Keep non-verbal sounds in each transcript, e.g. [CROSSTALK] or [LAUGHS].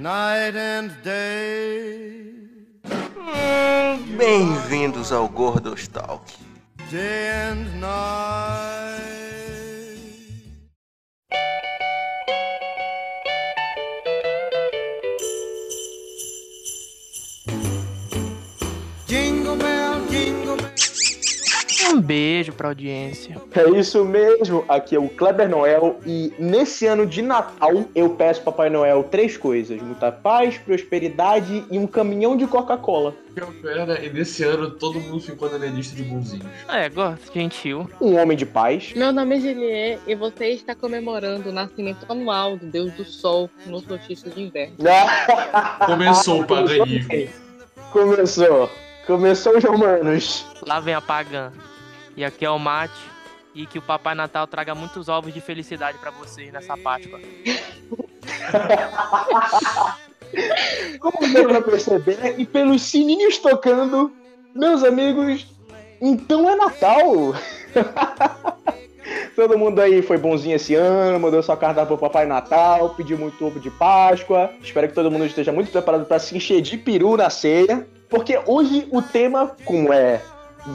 night and day. Bem-vindos ao Gordos Talk. Day and night. Um beijo pra audiência. É isso mesmo, aqui é o Kleber Noel e nesse ano de Natal eu peço Papai Noel três coisas: muita paz, prosperidade e um caminhão de Coca-Cola. Perna, e nesse ano todo mundo ficou na minha lista de bonzinhos. É, gosto, gentil. Um homem de paz. Meu nome é Juliet e você está comemorando o nascimento anual do Deus do Sol no solstício de inverno. [LAUGHS] Começou o paganismo. Começou. Começou os romanos. Lá vem a pagã. E aqui é o mate. E que o Papai Natal traga muitos ovos de felicidade pra vocês nessa Páscoa. [LAUGHS] Como deu pra perceber, e pelos sininhos tocando, meus amigos, então é Natal! [LAUGHS] Todo mundo aí foi bonzinho esse ano, mandou sua carta pro Papai Natal, pediu muito ovo de Páscoa. Espero que todo mundo esteja muito preparado para se encher de peru na ceia. Porque hoje o tema, como é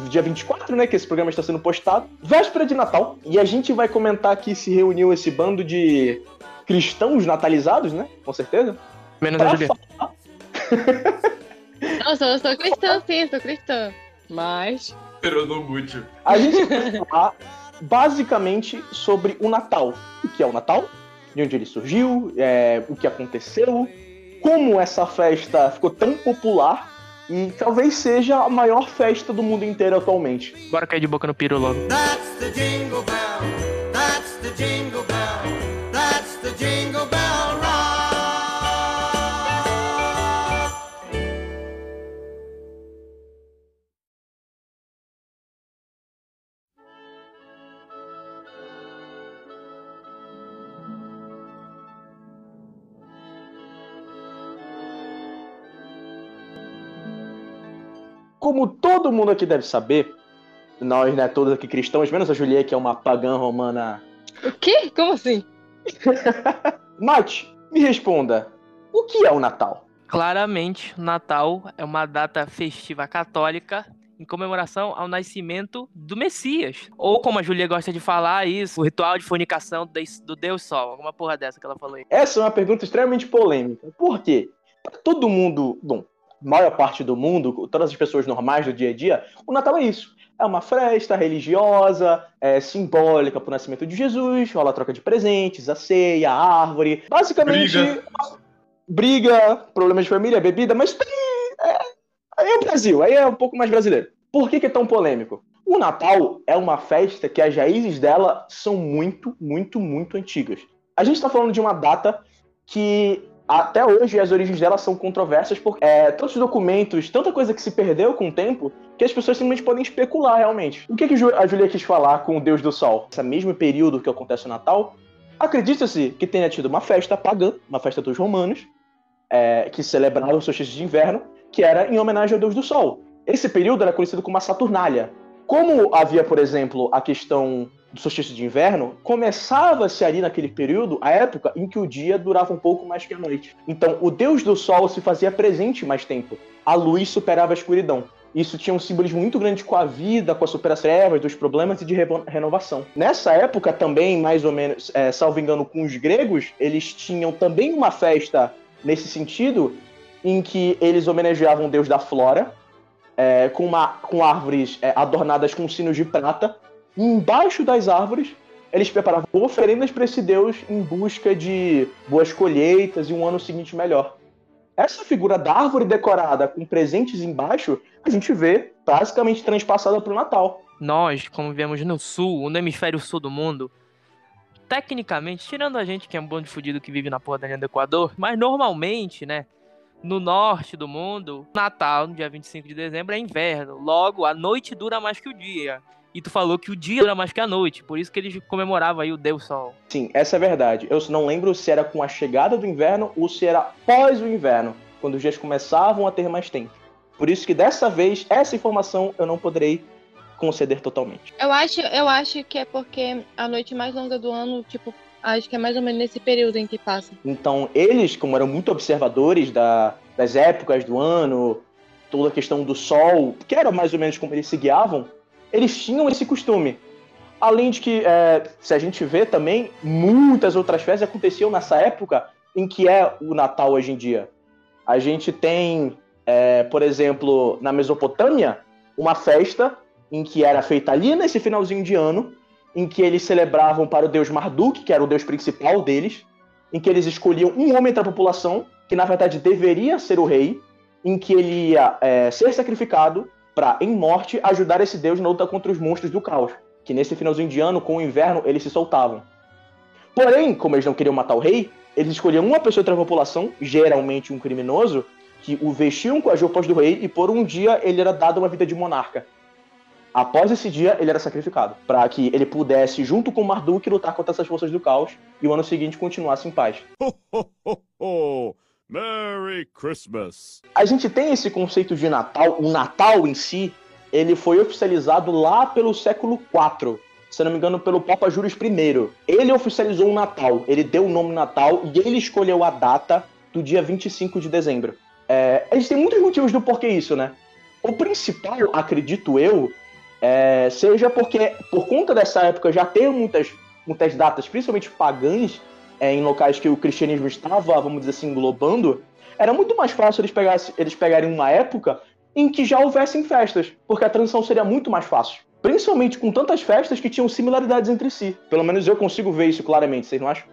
dia 24, né, que esse programa está sendo postado, véspera de Natal, e a gente vai comentar que se reuniu esse bando de cristãos natalizados, né, com certeza, Menos a falar [LAUGHS] Nossa, eu sou cristã, sim, sou cristã. Mas. Peronomútil. A gente vai falar basicamente sobre o Natal. O que é o Natal? De onde ele surgiu, é, o que aconteceu, como essa festa ficou tão popular e talvez seja a maior festa do mundo inteiro atualmente. Bora cair de boca no peru logo. That's the jingle bell. That's the jingle bell. That's the jingle bell Como todo mundo aqui deve saber, nós, né, todos aqui cristãos, menos a Juliette, que é uma pagã romana. O quê? Como assim? [LAUGHS] Mate, me responda, o que é o Natal? Claramente, o Natal é uma data festiva católica em comemoração ao nascimento do Messias. Ou, como a Julia gosta de falar, isso, o ritual de fornicação do do Deus Sol. Alguma porra dessa que ela falou aí. Essa é uma pergunta extremamente polêmica. Por quê? Pra todo mundo, bom, maior parte do mundo, todas as pessoas normais do dia a dia, o Natal é isso. É uma festa religiosa, é simbólica pro nascimento de Jesus, rola a troca de presentes, a ceia, a árvore. Basicamente, Briga. briga, problemas de família, bebida, mas tem. É, aí é o Brasil, aí é um pouco mais brasileiro. Por que, que é tão polêmico? O Natal é uma festa que as raízes dela são muito, muito, muito antigas. A gente está falando de uma data que até hoje as origens dela são controversas porque é, tantos documentos, tanta coisa que se perdeu com o tempo, que as pessoas simplesmente podem especular realmente. O que, que a Julia quis falar com o Deus do Sol? Esse mesmo período que acontece o Natal, acredita-se que tenha tido uma festa pagã, uma festa dos romanos, é, que celebrava o solstício de inverno, que era em homenagem ao Deus do Sol. Esse período era conhecido como a Saturnália. Como havia, por exemplo, a questão do solstício de inverno, começava-se ali naquele período a época em que o dia durava um pouco mais que a noite. Então, o Deus do Sol se fazia presente mais tempo. A luz superava a escuridão. Isso tinha um simbolismo muito grande com a vida, com a superação das trevas, dos problemas e de renovação. Nessa época também, mais ou menos, é, salvo engano, com os gregos, eles tinham também uma festa nesse sentido, em que eles homenageavam o deus da flora, é, com, uma, com árvores é, adornadas com sinos de prata. Embaixo das árvores, eles preparavam oferendas para esse deus em busca de boas colheitas e um ano seguinte melhor. Essa figura da árvore decorada com presentes embaixo, a gente vê basicamente transpassada para o Natal. Nós, como vivemos no sul, no hemisfério sul do mundo, tecnicamente, tirando a gente que é um bando de fudido que vive na porra da linha do Equador, mas normalmente, né, no norte do mundo, Natal, no dia 25 de dezembro, é inverno. Logo, a noite dura mais que o dia. E tu falou que o dia dura mais que a noite, por isso que eles comemoravam aí o Deus Sol. Sim, essa é verdade. Eu não lembro se era com a chegada do inverno ou se era pós o inverno, quando os dias começavam a ter mais tempo. Por isso que dessa vez, essa informação eu não poderei conceder totalmente. Eu acho, eu acho que é porque a noite mais longa do ano, tipo, Acho que é mais ou menos nesse período em que passa. Então, eles, como eram muito observadores da- das épocas do ano, toda a questão do sol, que era mais ou menos como eles se guiavam, eles tinham esse costume. Além de que, é, se a gente vê também, muitas outras festas aconteciam nessa época em que é o Natal hoje em dia. A gente tem, é, por exemplo, na Mesopotâmia, uma festa em que era feita ali nesse finalzinho de ano, em que eles celebravam para o deus Marduk, que era o deus principal deles, em que eles escolhiam um homem da população, que na verdade deveria ser o rei, em que ele ia é, ser sacrificado para, em morte, ajudar esse deus na luta contra os monstros do caos, que nesse finalzinho de ano, com o inverno, eles se soltavam. Porém, como eles não queriam matar o rei, eles escolhiam uma pessoa da população, geralmente um criminoso, que o vestiam com as roupas do rei e por um dia ele era dado uma vida de monarca. Após esse dia, ele era sacrificado, para que ele pudesse, junto com Marduk, lutar contra essas forças do caos e o ano seguinte continuasse em paz. Ho, ho, ho, ho! Merry Christmas! A gente tem esse conceito de Natal, o Natal em si, ele foi oficializado lá pelo século IV, se não me engano, pelo Papa Júlio I. Ele oficializou o Natal, ele deu o nome Natal e ele escolheu a data do dia 25 de dezembro. É, a gente tem muitos motivos do porquê isso, né? O principal, acredito eu, é, seja porque, por conta dessa época, já ter muitas, muitas datas, principalmente pagãs, é, em locais que o cristianismo estava, vamos dizer assim, englobando, era muito mais fácil eles, pegassem, eles pegarem uma época em que já houvessem festas, porque a transição seria muito mais fácil. Principalmente com tantas festas que tinham similaridades entre si. Pelo menos eu consigo ver isso claramente, vocês não acham?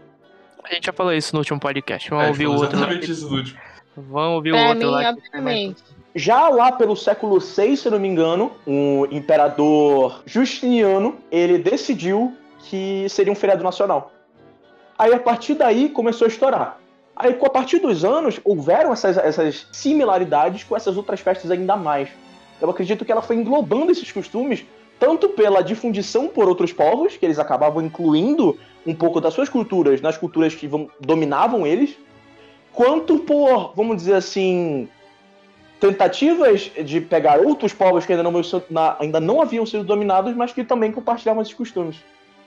A gente já falou isso no último podcast. Vamos É, ouvir o outro lá. exatamente isso no último. Vamos ouvir o outro mim, lá. obviamente. Já lá pelo século VI, se eu não me engano, o imperador Justiniano, ele decidiu que seria um feriado nacional. Aí a partir daí começou a estourar. Aí com a partir dos anos houveram essas, essas similaridades com essas outras festas ainda mais. Eu acredito que ela foi englobando esses costumes tanto pela difundição por outros povos, que eles acabavam incluindo um pouco das suas culturas nas culturas que vão- dominavam eles, quanto por, vamos dizer assim, tentativas de pegar outros povos que ainda não, ainda não haviam sido dominados, mas que também compartilhavam esses costumes.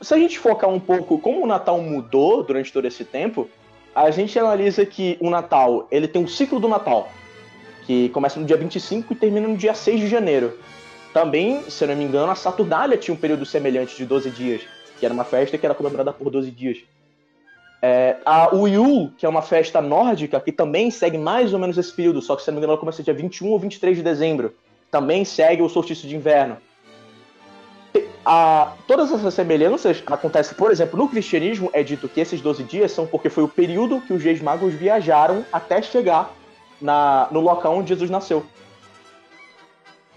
Se a gente focar um pouco como o Natal mudou durante todo esse tempo, a gente analisa que o Natal ele tem um ciclo do Natal, que começa no dia 25 e termina no dia 6 de janeiro. Também, se não me engano, a Saturnália tinha um período semelhante de 12 dias, que era uma festa que era comemorada por 12 dias. É, a Yule, que é uma festa nórdica, que também segue mais ou menos esse período, só que se não me engano ela começa dia 21 ou 23 de dezembro. Também segue o solstício de inverno. A- todas essas semelhanças acontecem, por exemplo, no cristianismo é dito que esses 12 dias são porque foi o período que os reis magos viajaram até chegar na, no local onde Jesus nasceu.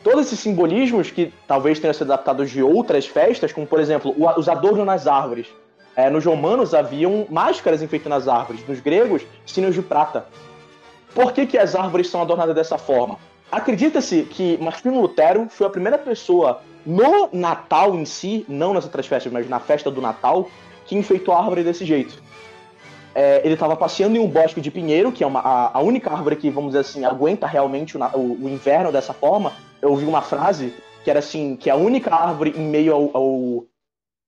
Todos esses simbolismos que talvez tenham sido adaptados de outras festas, como por exemplo o- os adornos nas árvores. É, nos romanos haviam máscaras enfeitas nas árvores, nos gregos, sinos de prata. Por que, que as árvores são adornadas dessa forma? Acredita-se que Martinho Lutero foi a primeira pessoa no Natal em si, não nas outras festas, mas na festa do Natal, que enfeitou a árvore desse jeito. É, ele estava passeando em um bosque de pinheiro, que é uma, a, a única árvore que, vamos dizer assim, aguenta realmente o, o- o inverno dessa forma. Eu ouvi uma frase que era assim, que é a única árvore em meio ao, ao,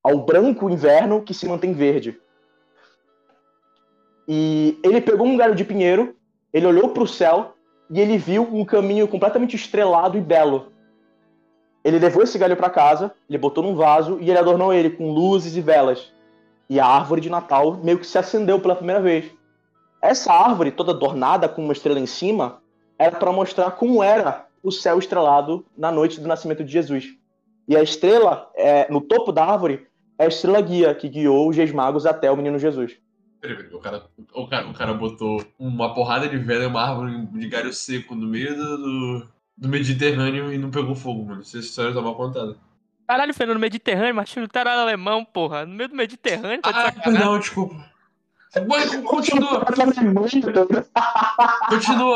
ao branco inverno que se mantém verde. E ele pegou um galho de pinheiro, ele olhou para o céu e ele viu um caminho completamente estrelado e belo. Ele levou esse galho para casa, ele botou num vaso e ele adornou ele com luzes e velas. E a árvore de Natal meio que se acendeu pela primeira vez. Essa árvore, toda adornada com uma estrela em cima, era para mostrar como era o céu estrelado na noite do nascimento de Jesus. E a estrela, é, no topo da árvore, é a estrela guia que guiou os reis magos até o menino Jesus. O cara, o, cara, o cara botou uma porrada de vela e uma árvore de galho seco no meio do, do, Mediterrâneo e não pegou fogo, mano. Essa história tá mal contada. Caralho, foi no Mediterrâneo, Martinho Lutero era alemão, porra. No meio do Mediterrâneo, tá Ah, perdão, desculpa. Mas, continua, continua,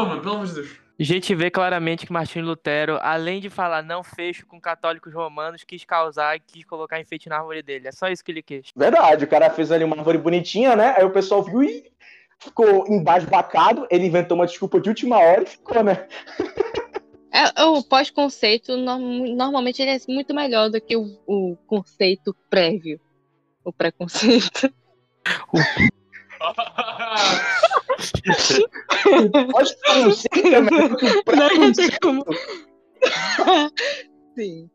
mano, pelo amor de Deus. A gente vê claramente que Martinho Lutero, além de falar não fecho com católicos romanos, quis causar e quis colocar enfeite na árvore dele. É só isso que ele quis. Verdade, o cara fez ali uma árvore bonitinha, né? Aí o pessoal viu e ficou embasbacado. Ele inventou uma desculpa de última hora e ficou, né? [LAUGHS] É, o pós-conceito, norm- normalmente, ele é muito melhor do que o, o conceito prévio. O preconceito. [LAUGHS] [LAUGHS] Pode conceito é melhor que o preconceito. como. [LAUGHS] Sim.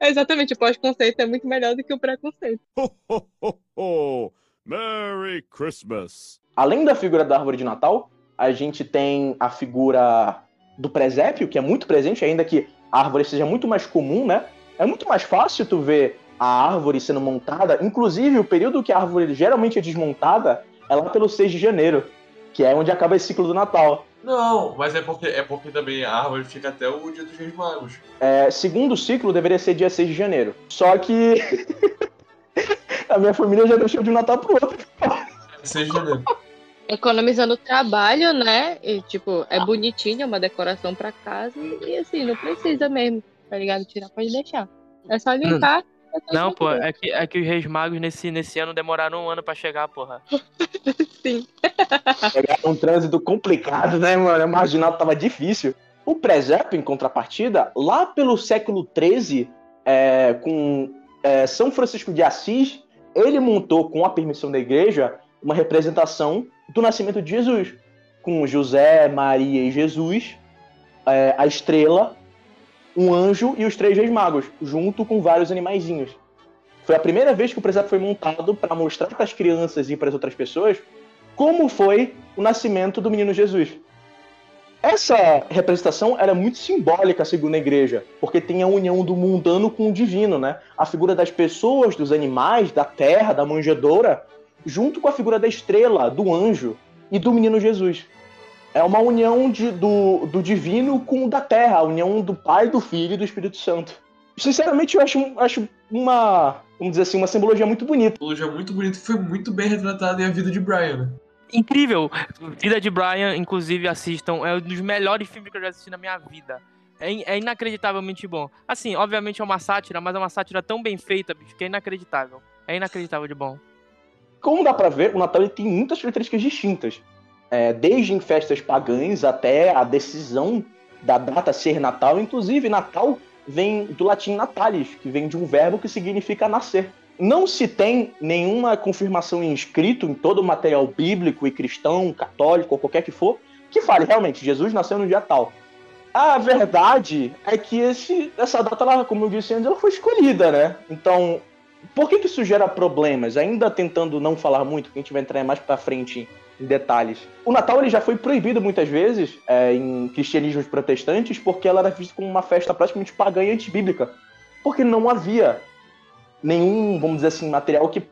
Exatamente, o pós-conceito é muito melhor do que o preconceito. Ho, ho, ho, ho! Merry Christmas! Além da figura da árvore de Natal, a gente tem a figura do presépio, que é muito presente, ainda que a árvore seja muito mais comum, né? É muito mais fácil tu ver a árvore sendo montada. Inclusive, o período que a árvore geralmente é desmontada é lá pelo 6 de janeiro, que é onde acaba esse ciclo do Natal. Não, mas é porque, é porque também a árvore fica até o dia dos Reis Magos. É, segundo ciclo deveria ser dia 6 de janeiro. Só que [LAUGHS] a minha família já deixou de um Natal pro outro. É 6 de janeiro. Economizando trabalho, né? E, tipo, é bonitinho, é uma decoração pra casa. E, assim, não precisa mesmo, tá ligado? Tirar pode deixar. É só limpar. é Não, pô, é que, é que os Reis Magos nesse, nesse ano demoraram um ano pra chegar, porra. [LAUGHS] Sim. Pegar um trânsito complicado, né, mano? O marginal tava difícil. O presépio, em contrapartida, lá pelo século XIII, é, com é, São Francisco de Assis, ele montou, com a permissão da igreja, uma representação do nascimento de Jesus, com José, Maria e Jesus, é, a estrela, um anjo e os três reis magos, junto com vários animaizinhos. Foi a primeira vez que o presépio foi montado para mostrar para as crianças e para as outras pessoas como foi o nascimento do menino Jesus. Essa representação era muito simbólica, segundo a igreja, porque tem a união do mundano com o divino, né? A figura das pessoas, dos animais, da terra, da manjedoura, junto com a figura da estrela, do anjo e do menino Jesus. É uma união de- do, do divino com o da terra, a união do Pai, do Filho e do Espírito Santo. Sinceramente, eu acho, acho uma, vamos dizer assim, uma simbologia muito bonita. Simbologia muito bonito que foi muito bem retratada em A Vida de Brian, né? Incrível! Vida de Brian, inclusive, assistam. É um dos melhores filmes que eu já assisti na minha vida. É, in- é inacreditavelmente bom. Assim, obviamente é uma sátira, mas é uma sátira tão bem feita, bicho, que é inacreditável. É inacreditável de bom. Como dá pra ver, o Natal ele tem muitas características distintas. É, desde em festas pagãs até a decisão da data ser Natal. Inclusive, Natal vem do latim natalis, que vem de um verbo que significa nascer. Não se tem nenhuma confirmação em escrito em todo o material bíblico e cristão, católico ou qualquer que for, que fale realmente Jesus nasceu no dia tal. A verdade é que esse, essa data, ela, como eu disse antes, ela foi escolhida, né? Então, por que, que isso gera problemas? Ainda tentando não falar muito, porque a gente vai entrar mais pra frente em detalhes. O Natal ele já foi proibido muitas vezes é, em cristianismos protestantes porque ela era vista como uma festa praticamente pagã e antibíblica. Porque não havia nenhum, vamos dizer assim, material que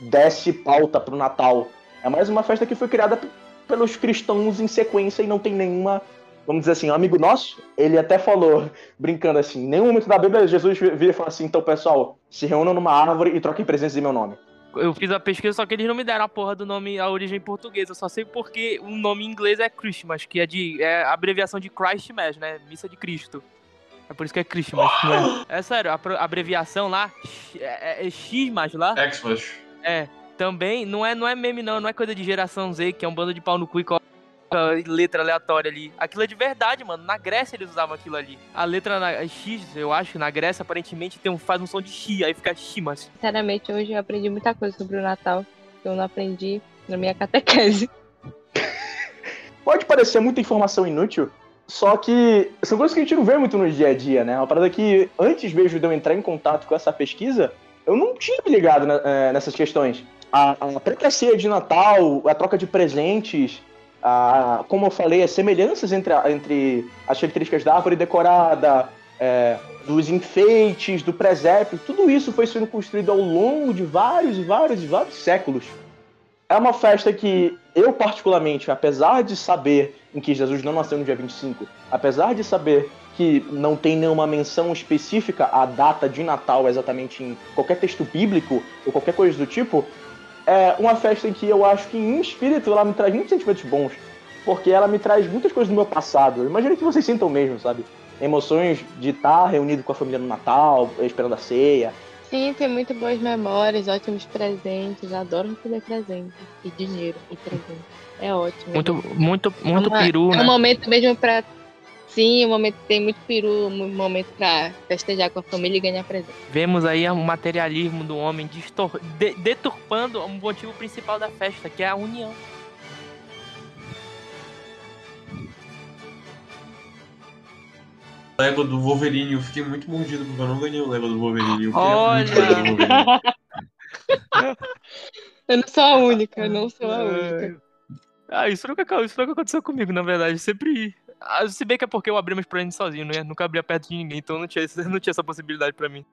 desse pauta pro Natal. É mais uma festa que foi criada pelos cristãos em sequência e não tem nenhuma, vamos dizer assim, um amigo nosso, ele até falou, brincando assim, em nenhum momento da Bíblia Jesus vira e fala assim, então pessoal, se reúnam numa árvore e troquem presentes em meu nome. Eu fiz a pesquisa, só que eles não me deram a porra do nome, a origem portuguesa. Eu só sei porque o nome em inglês é Christmas, que é, de, é a abreviação de Christ Mass, né? Missa de Cristo. É por isso que é Christmas, não é? É sério, a abreviação lá, é, é, é Xmas lá, Xmas. é. Também não é, não é meme, não, não é coisa de geração Z, que é um bando de pau no cu e coloca letra aleatória ali. Aquilo é de verdade, mano. Na Grécia eles usavam aquilo ali. A letra na, é X, eu acho, na Grécia aparentemente tem um, faz um som de X, aí fica Ximas. Sinceramente, hoje eu aprendi muita coisa sobre o Natal que eu não aprendi na minha catequese. [LAUGHS] Pode parecer muita informação inútil, só que são coisas que a gente não vê muito no dia a dia, né? Uma parada que antes mesmo de eu entrar em contato com essa pesquisa, eu não tinha me ligado né, eh, nessas questões. A, a própria ceia de Natal, a troca de presentes, como eu falei, as semelhanças entre, entre as características da árvore decorada, eh, dos enfeites, do presépio, tudo isso foi sendo construído ao longo de vários e vários e vários séculos. É uma festa que eu, particularmente, apesar de saber em que Jesus não nasceu no dia 25, apesar de saber que não tem nenhuma menção específica à data de Natal exatamente em qualquer texto bíblico ou qualquer coisa do tipo, é uma festa em que eu acho que em espírito ela me traz muitos sentimentos bons, porque ela me traz muitas coisas do meu passado. Eu Imagino que vocês sintam mesmo, sabe? Emoções de estar reunido com a família no Natal, esperando a ceia, Sim, tem muito boas memórias, ótimos presentes. Adoro receber presente. E dinheiro e presente. É ótimo. Muito, muito, muito É uma- peru, É né? um momento mesmo pra Sim, um momento tem muito peru, um momento pra festejar com a família e ganhar presente. Vemos aí o materialismo do homem distor- de- deturpando o motivo principal da festa, que é a união. Lego do Wolverine, eu fiquei muito mordido porque eu não ganhei o Lego do Wolverine. Eu Olha! muito Wolverine. [LAUGHS] Eu não sou a única, eu não sou a única. Ah, isso nunca, isso nunca aconteceu comigo, na verdade. Sempre. Ah, se bem que é porque eu abri meus presentes sozinho, né? Nunca abria perto de ninguém, então não tinha, [LAUGHS] não tinha essa possibilidade pra mim.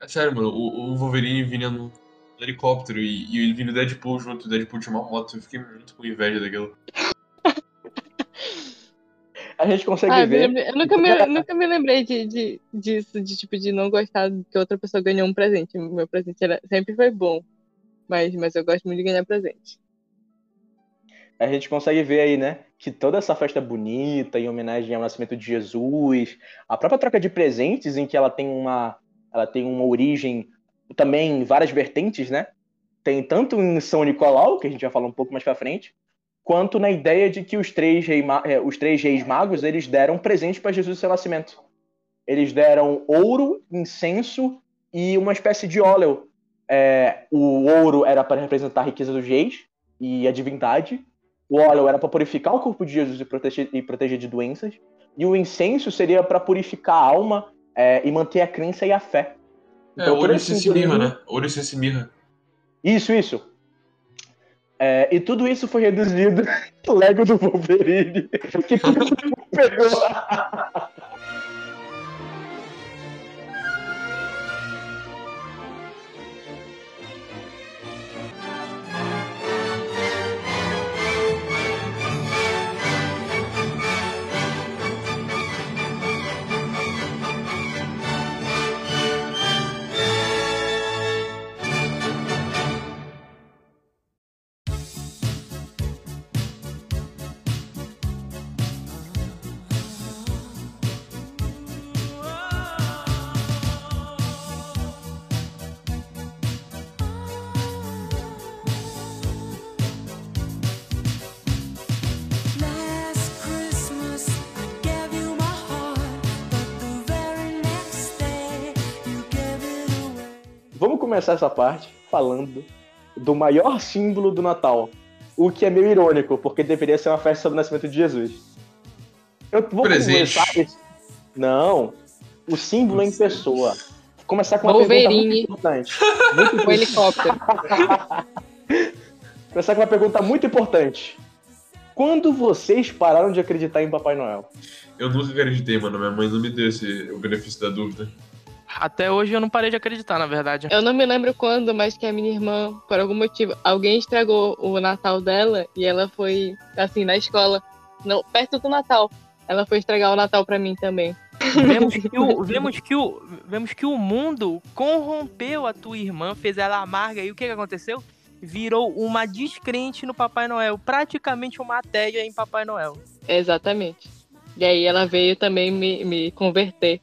É sério, mano, o, o Wolverine vinha no helicóptero e, e ele vinha o Deadpool junto, o Deadpool tinha uma moto, eu fiquei muito com inveja daquilo. [LAUGHS] A gente consegue Ah, eu, ver. lembrei- eu nunca, me, nunca me lembrei de, de, disso, de tipo, de não gostar que outra pessoa ganhou um presente. Meu presente era, sempre foi bom. Mas, mas eu gosto muito de ganhar presente. A gente consegue ver aí, né? Que toda essa festa bonita, em homenagem ao nascimento de Jesus, a própria troca de presentes, em que ela tem uma, ela tem uma origem também em várias vertentes, né? Tem tanto em São Nicolau, que a gente vai falar um pouco mais pra frente, quanto na ideia de que os três, rei eh, os três reis magos eles deram presente para Jesus no seu nascimento. Eles deram ouro, incenso e uma espécie de óleo. É, o ouro era para representar a riqueza dos reis e a divindade. O óleo era para purificar o corpo de Jesus e proteger, e proteger de doenças. E o incenso seria para purificar a alma é, e manter a crença e a fé. É, todo ouro, esse incenso e mirra, né? Ouro, e mirra. Isso, isso. É, e tudo isso foi reduzido [LAUGHS] Lego do Wolverine. Que mundo [LAUGHS] pegou. Começar essa parte falando do maior símbolo do Natal. O que é meio irônico, porque deveria ser uma festa sobre o nascimento de Jesus. Eu vou Presente. começar. esse- Não. O símbolo em pessoa. Vou começar com uma Wolverine. pergunta muito importante. Muito O importante. helicóptero. [LAUGHS] Começar com uma pergunta muito importante. Quando vocês pararam de acreditar em Papai Noel? Eu nunca acreditei, mano. Minha mãe não me deu esse, o benefício da dúvida. Até hoje eu não parei de acreditar, na verdade. Eu não me lembro quando, mas que a minha irmã, por algum motivo, alguém estragou o Natal dela e ela foi, assim, na escola, não, perto do Natal. Ela foi estragar o Natal pra mim também. Vemos que, o, [LAUGHS] vemos, que o, vemos que o mundo corrompeu a tua irmã, fez ela amarga. E o que, que aconteceu? Virou uma descrente no Papai Noel. Praticamente uma ateia em Papai Noel. Exatamente. E aí ela veio também me, me converter.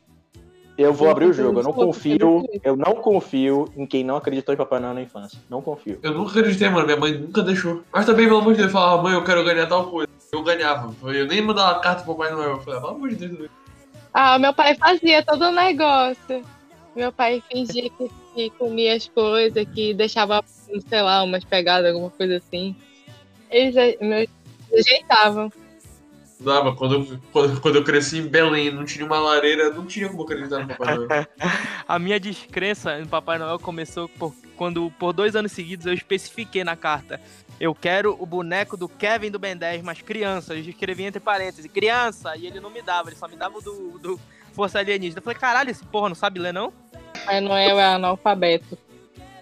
Eu vou abrir o jogo. Eu não confio. Eu não confio em quem não acreditou em Papai Noel na infância. Não confio. Eu nunca acreditei, mano. Minha mãe nunca deixou. Mas também, pelo amor de Deus, eu falava, mãe, eu quero ganhar tal coisa. Eu ganhava. Eu nem mandava carta pro Papai Noel. Eu falei, pelo amor de Deus. Ah, meu pai fazia todo o negócio. Meu pai fingia que, que comia as coisas, que deixava, sei lá, umas pegadas, alguma coisa assim. Eles meus ajeitavam. Dava, quando eu, quando, quando eu cresci em Belém, não tinha uma lareira, não tinha como acreditar no Papai Noel. [LAUGHS] A minha descrença no Papai Noel começou por, quando, por dois anos seguidos, eu especifiquei na carta. Eu quero o boneco do Kevin do Ben 10, mas criança. Eu escrevi entre parênteses, criança. E ele não me dava, ele só me dava o do, do Força Alienígena. Eu falei, caralho, esse porra não sabe ler, não? Pai Noel é analfabeto.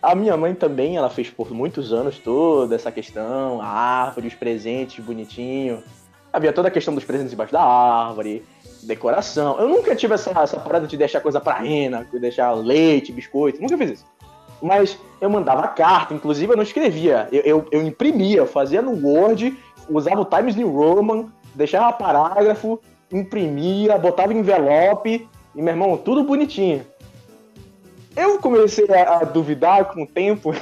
A minha mãe também, ela fez por muitos anos toda essa questão, a árvore, os presentes bonitinho. Havia toda a questão dos presentes embaixo da árvore, decoração. Eu nunca tive essa, essa parada de deixar coisa pra rena, de deixar leite, biscoito, nunca fiz isso. Mas eu mandava carta, inclusive eu não escrevia, eu, eu, eu imprimia, eu fazia no Word, usava o Times New Roman, deixava parágrafo, imprimia, botava envelope, e meu irmão, tudo bonitinho. Eu comecei a, a duvidar com o tempo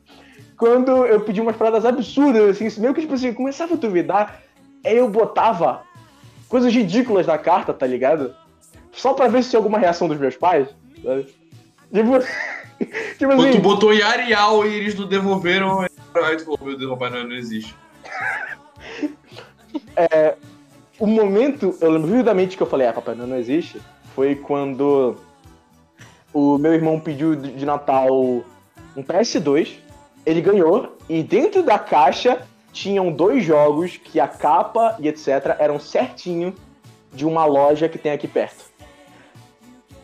[LAUGHS] quando eu pedi umas paradas absurdas, assim, meio que tipo assim, eu começava a duvidar, eu botava coisas ridículas na carta, tá ligado? Só pra ver se tinha alguma reação dos meus pais. sabe? Tipo, [LAUGHS] tipo Quando tu assim, botou em Arial e eles não devolveram, aí tu falou, meu Deus, Papai Noel não existe. [LAUGHS] o momento, eu lembro vividamente que eu falei, ah, Papai Noel não existe, foi quando o meu irmão pediu de Natal um PS2, ele ganhou, e dentro da caixa tinham dois jogos que a capa e etc. eram certinho de uma loja que tem aqui perto.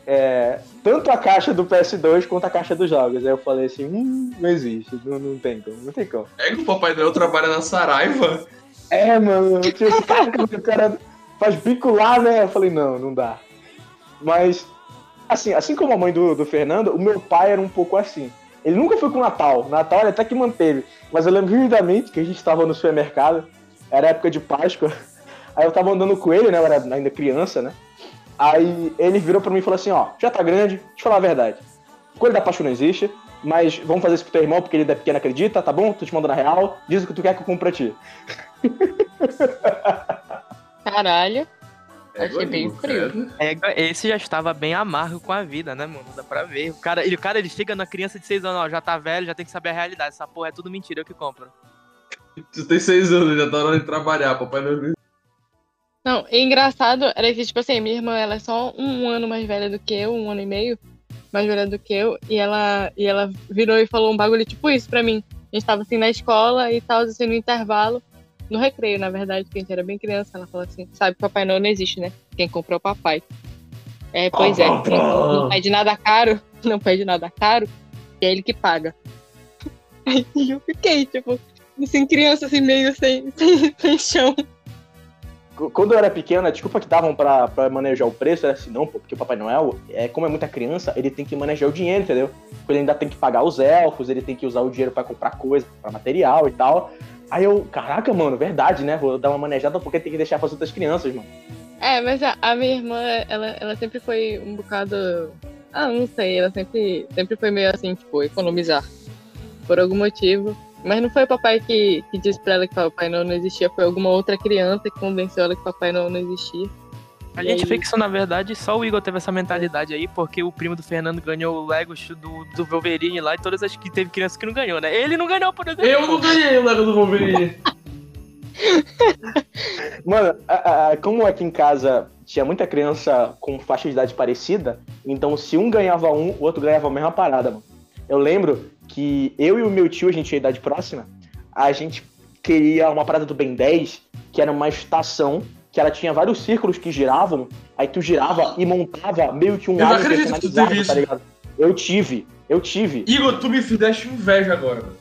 É, tanto a caixa do PS2 quanto a caixa dos jogos. Aí eu falei assim, hum, não existe, não, não tem como, não tem como. É que o Papai Noel trabalha na Saraiva. É, mano, tipo, caraca, o cara faz bico lá, né? Eu falei, não, não dá. Mas, assim, assim como a mãe do, do Fernando, o meu pai era um pouco assim. Ele nunca foi com Natal. Natal ele até que manteve. Mas eu lembro vividamente que a gente tava no supermercado, era época de Páscoa. [LAUGHS] Aí eu tava andando com ele, né? Eu era ainda criança, né? Aí ele virou pra mim e falou assim, ó, já tá grande, deixa eu falar a verdade. Coelho da Páscoa não existe, mas vamos fazer isso pro teu irmão, porque ele é pequeno acredita, tá bom? Tô te mandando a real, diz o que tu quer que eu compre pra ti. [LAUGHS] Caralho. É, Achei bem frio. É, esse já estava bem amargo com a vida, né, mano? Dá pra ver. O cara, ele, o cara, ele chega na criança de 6 anos, ó, já tá velho, já tem que saber a realidade. Essa porra é tudo mentira, eu que compro. Tu tem seis anos, já tá na hora de trabalhar, Papai não existe. Não, e engraçado era que, tipo assim, minha irmã, ela é só um ano mais velha do que eu, um ano e meio mais velha do que eu, e ela, e ela virou e falou um bagulho tipo isso pra mim. A gente tava assim na escola e tal, assim, no intervalo, no recreio, na verdade, que a gente era bem criança, ela falou assim, sabe, Papai Noel não existe, né? Quem comprou é o papai. É, pois é, não pede nada caro, [LAUGHS] não pede nada caro, e é ele que paga. [LAUGHS] Aí eu fiquei, tipo, assim, criança assim, meio sem, [LAUGHS] sem, sem chão. Quando eu era pequeno, a desculpa que davam pra, pra manejar o preço era assim, não, pô, porque o Papai Noel, é, como é muita criança, ele tem que manejar o dinheiro, entendeu? Ele ainda tem que pagar os elfos, ele tem que usar o dinheiro pra comprar coisa, pra material e tal. Aí eu, caraca, mano, verdade, né? Vou dar uma manejada porque tem que deixar pras outras crianças, mano. É, mas a, a minha irmã, ela, ela sempre foi um bocado. Ah, não sei, ela sempre, sempre foi meio assim, tipo, economizar. Por algum motivo. Mas não foi o papai que, que disse pra ela que Papai Noel não existia, foi alguma outra criança que convenceu ela que Papai Noel não existia. A E gente aí? vê que isso, na verdade, só o Igor teve essa mentalidade aí, porque o primo do Fernando ganhou o Lego do, do Wolverine lá e todas as que teve criança que não ganhou, né? Ele não ganhou, por exemplo. Eu não ganhei o Lego do Wolverine. [LAUGHS] Mano, a- a- como aqui em casa tinha muita criança com faixa de idade parecida, então se um ganhava um, o outro ganhava a mesma parada, mano. Eu lembro que eu e o meu tio, a gente tinha idade próxima, a gente queria uma parada do Ben 10, que era uma estação que ela tinha vários círculos que giravam, aí tu girava e montava meio que um Eu não alien acredito que tu personalizado, tá isso. ligado? Eu tive, eu tive. Igor, tu me fizeste inveja agora, mano.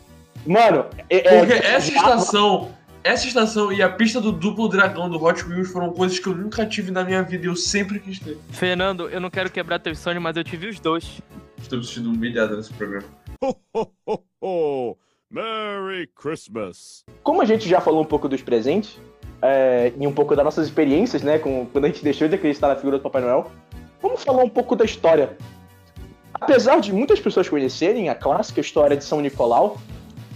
Mano, é, Porque é, essa girava- estação, essa estação e a pista do duplo dragão do Hot Wheels foram coisas que eu nunca tive na minha vida e eu sempre quis ter. Fernando, eu não quero quebrar teu sonho, mas eu tive os dois. Estou me sentindo humilhado nesse programa. Ho, ho, ho, ho! Merry Christmas! Como a gente já falou um pouco dos presentes, é, e um pouco das nossas experiências, né, com, quando a gente deixou de acreditar na figura do Papai Noel, vamos falar um pouco da história. Apesar de muitas pessoas conhecerem a clássica história de São Nicolau,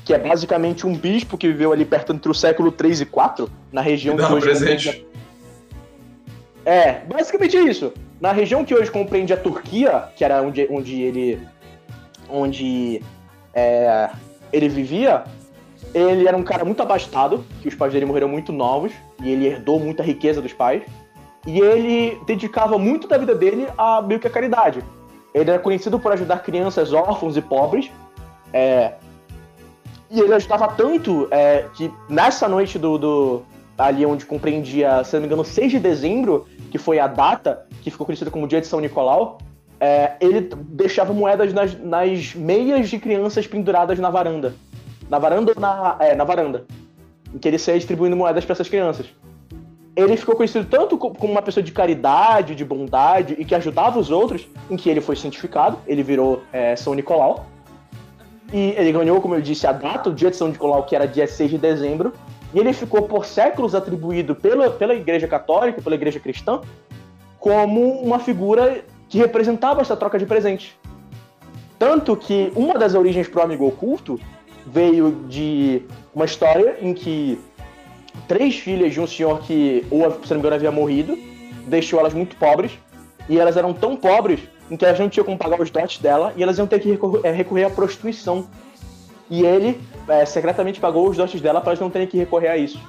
que é basicamente um bispo que viveu ali perto entre o século 3 e 4, na região que hoje presente. compreende É, basicamente é isso. Na região que hoje compreende a Turquia, que era onde, onde ele onde é, ele vivia, ele era um cara muito abastado, que os pais dele morreram muito novos, e ele herdou muita riqueza dos pais. E ele dedicava muito da vida dele a meio que a caridade. Ele era conhecido por ajudar crianças órfãos e pobres. é, e ele ajudava tanto é, que nessa noite do, do- ali onde compreendia, se não me engano, 6 de dezembro, que foi a data que ficou conhecida como Dia de São Nicolau, é, ele deixava moedas nas, nas meias de crianças penduradas na varanda. Na varanda ou na. É, na varanda. Em que ele saía distribuindo moedas para essas crianças. Ele ficou conhecido tanto co- como uma pessoa de caridade, de bondade e que ajudava os outros, em que ele foi cientificado, ele virou é, São Nicolau. E ele ganhou, como eu disse, a data, o dia de São Nicolau, que era dia 6 de dezembro. E ele ficou por séculos atribuído pela, pela Igreja Católica, pela Igreja Cristã, como uma figura que representava essa troca de presentes. Tanto que uma das origens pro amigo oculto veio de uma história em que três filhas de um senhor que, ou, se não me engano, havia morrido, deixou elas muito pobres, e elas eram tão pobres em que elas não tinham como pagar os dotes dela, e elas iam ter que recorrer, é, à prostituição. E ele é, secretamente pagou os dotes dela para elas não terem que recorrer a isso.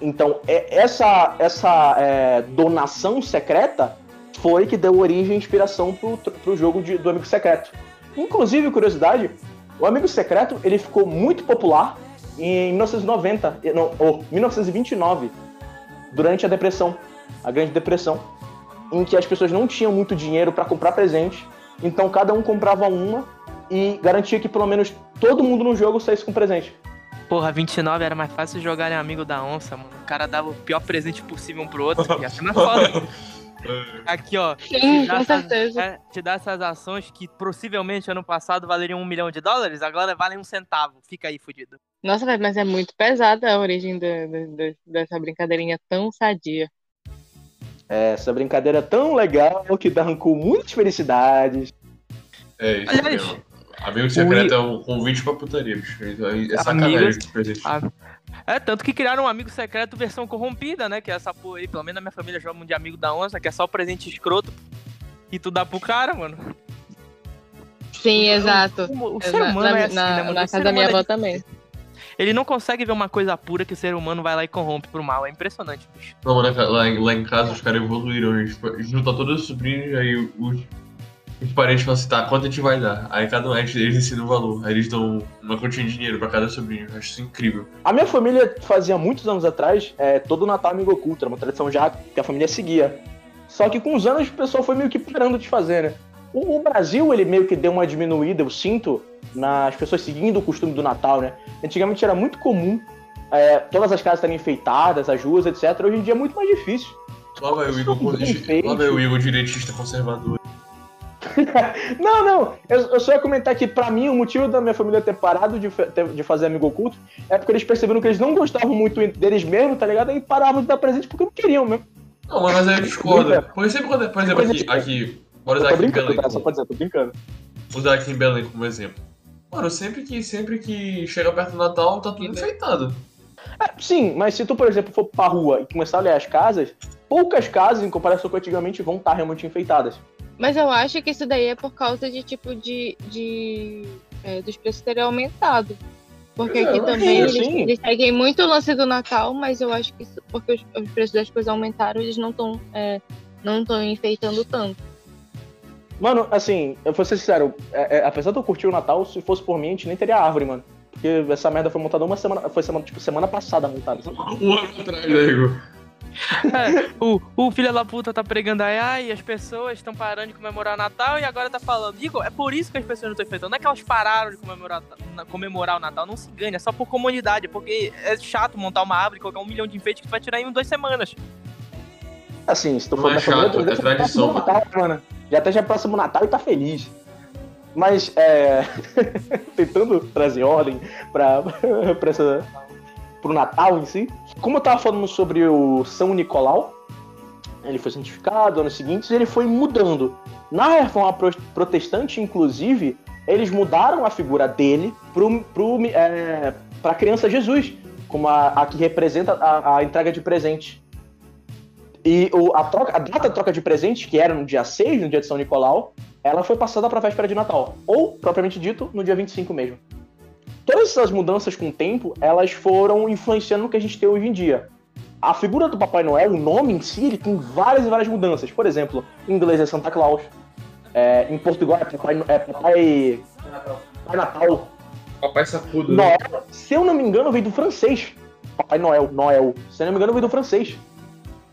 Então, é- essa, essa é, donação secreta foi que deu origem e inspiração pro, pro jogo de- do Amigo Secreto. Inclusive, curiosidade, o Amigo Secreto ele ficou muito popular em 1990, e- não, ou 1929, durante a Depressão, a Grande Depressão, em que as pessoas não tinham muito dinheiro para comprar presente, então cada um comprava uma e garantia que pelo menos todo mundo no jogo saísse com presente. Porra, 29 era mais fácil jogar em Amigo da Onça, mano. O cara dava o pior presente possível um pro outro. Ia ser mais foda. [LAUGHS] Aqui, ó. Sim, com essas- certeza. é, te dá essas ações que possivelmente ano passado valeriam um milhão de dólares, agora valem um centavo. Fica aí, fudido. Nossa, mas é muito pesada a origem do- do- do- dessa brincadeirinha tão sadia. Essa brincadeira é tão legal que arrancou muitas felicidades. É isso Aliás, mesmo. Amigo secreto é um convite pra putaria, bicho. É sacanagem Amigos- É, tanto que criaram um amigo secreto versão corrompida, né? Que é essa porra aí, pelo menos na minha família chamam de amigo da onça, que é só o presente escroto e tu dá pro cara, mano. Sim, exato. O, o Na, ser humano na- é assim, na- né, mano? na O ser casa da minha humano é avó também. Ele não consegue ver uma coisa pura que o ser humano vai lá e corrompe pro mal. É impressionante, bicho. Não, mano, lá, em- lá em casa os caras evoluíram. A gente junta todos os sobrinhos, aí os, os parentes falam assim, tá, quanto a gente vai dar? Aí cada um, eles, eles ensinam o valor. Aí eles dão uma quantia de dinheiro pra cada sobrinho. Eu acho isso incrível. A minha família fazia muitos anos atrás, é, todo Natal amigo oculto, era uma tradição já que a família seguia. Só que com os anos o pessoal foi meio que parando de fazer, né? O, o Brasil, ele meio que deu uma diminuída, eu sinto, nas pessoas seguindo o costume do Natal, né? Antigamente era muito comum é, todas as casas estarem enfeitadas, as ruas, etc. Hoje em dia é muito mais difícil. Lá vai o Igor, lá vai o Igor direitista conservador. [LAUGHS] Não, não, eu, eu só ia comentar que pra mim o motivo da minha família ter parado de, de fazer amigo oculto é porque eles perceberam que eles não gostavam muito deles mesmos, tá ligado? E paravam de dar presente porque não queriam mesmo. Não, mas aí eu discordo. Sempre quando, por exemplo, aqui, Coisa aqui bora usar aqui em brincando, Belém. tá? Só pode dizer, tô brincando. usar aqui em Belém como exemplo. Mano, sempre que, sempre que chega perto do Natal, tá tudo enfeitado. É, sim, mas se tu, por exemplo, for pra rua e começar a olhar as casas, poucas casas, em comparação com antigamente, vão estar realmente enfeitadas. Mas eu acho que isso daí é por causa de tipo de. de é, dos preços terem aumentado. Porque aqui É, também eles, eles seguem muito o lance do Natal, mas eu acho que isso, porque os, os preços das coisas aumentaram, eles não estão não estão enfeitando tanto. Mano, assim, eu vou ser sincero, é, é, apesar de eu curtir o Natal, se fosse por mim, a gente nem teria árvore, mano. Porque essa merda foi montada uma semana. Foi semana, tipo, semana passada montada. Um ano atrás, né? É, [LAUGHS] o, o filho da puta tá pregando aí, ai, as pessoas estão parando de comemorar Natal e agora tá falando. Igor, é por isso que as pessoas não estão enfeitando. Não é que elas pararam de comemorar, na- comemorar o Natal, não se engane, é só por comunidade, porque é chato montar uma árvore e colocar um milhão de enfeites que tu vai tirar em duas semanas. Assim, se tu for é chato, é já tá tradição, próximo do Natal, mano. Já até já é próximo Natal e tá feliz. Mas, é. [LAUGHS] tentando trazer ordem pra, [LAUGHS] pra essa, pro Natal em si. Como eu tava falando sobre o São Nicolau, ele foi santificado anos seguintes e ele foi mudando. Na reforma pro- protestante, inclusive, eles mudaram a figura dele pro, pro, é, pra criança Jesus, como a, a que representa a, a entrega de presente. E o, a, troca, a data de troca de presentes, que era no dia 6, no dia de São Nicolau, ela foi passada para a véspera de Natal. Ou, propriamente dito, no dia 25 mesmo. Todas essas mudanças com o tempo, elas foram influenciando no que a gente tem hoje em dia. A figura do Papai Noel, o nome em si, ele tem várias e várias mudanças. Por exemplo, em inglês é Santa Claus. É, em Portugal é Papai, é Papai, Papai Natal. Papai sacudo. Noel, se eu não me engano, veio do francês. Papai Noel, Noel. Se eu não me engano, veio do francês.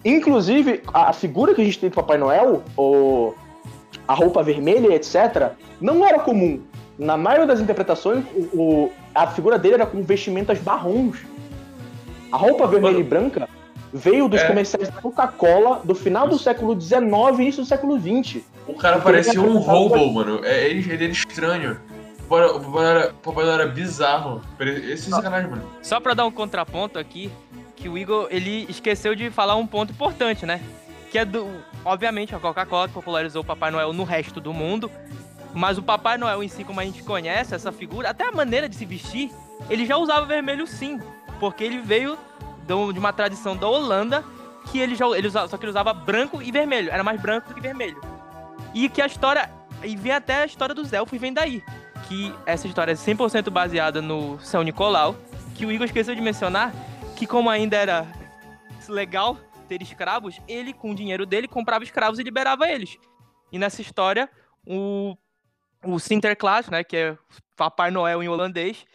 Inclusive, a figura que a gente tem do Papai Noel, o, a roupa vermelha, etc., não era comum. Na maioria das interpretações, o, o- a figura dele era com vestimentas marrons. A roupa vermelha e branca veio dos É. comerciais da Coca-Cola do final do século XIX e início do século XX. O cara parecia um hobo, mano. É, ele, ele era estranho. O Papai- era- o Papai Noel era bizarro. Esse é sacanagem, mano. Só pra dar um contraponto aqui, que o Igor, ele esqueceu de falar um ponto importante, né? Que é do, obviamente, a Coca-Cola que popularizou o Papai Noel no resto do mundo, mas o Papai Noel em si, como a gente conhece essa figura, até a maneira de se vestir, ele já usava vermelho sim, porque ele veio de uma tradição da Holanda, que ele já ele usava, só que ele usava branco e vermelho, era mais branco do que vermelho. E que a história e vem até a história dos elfos vem daí, que essa história é 100% baseada no São Nicolau, que o Igor esqueceu de mencionar, que como ainda era legal ter escravos, ele com o dinheiro dele comprava escravos e liberava eles. E nessa história, o o Sinterklaas, né, que é Papai Noel em holandês,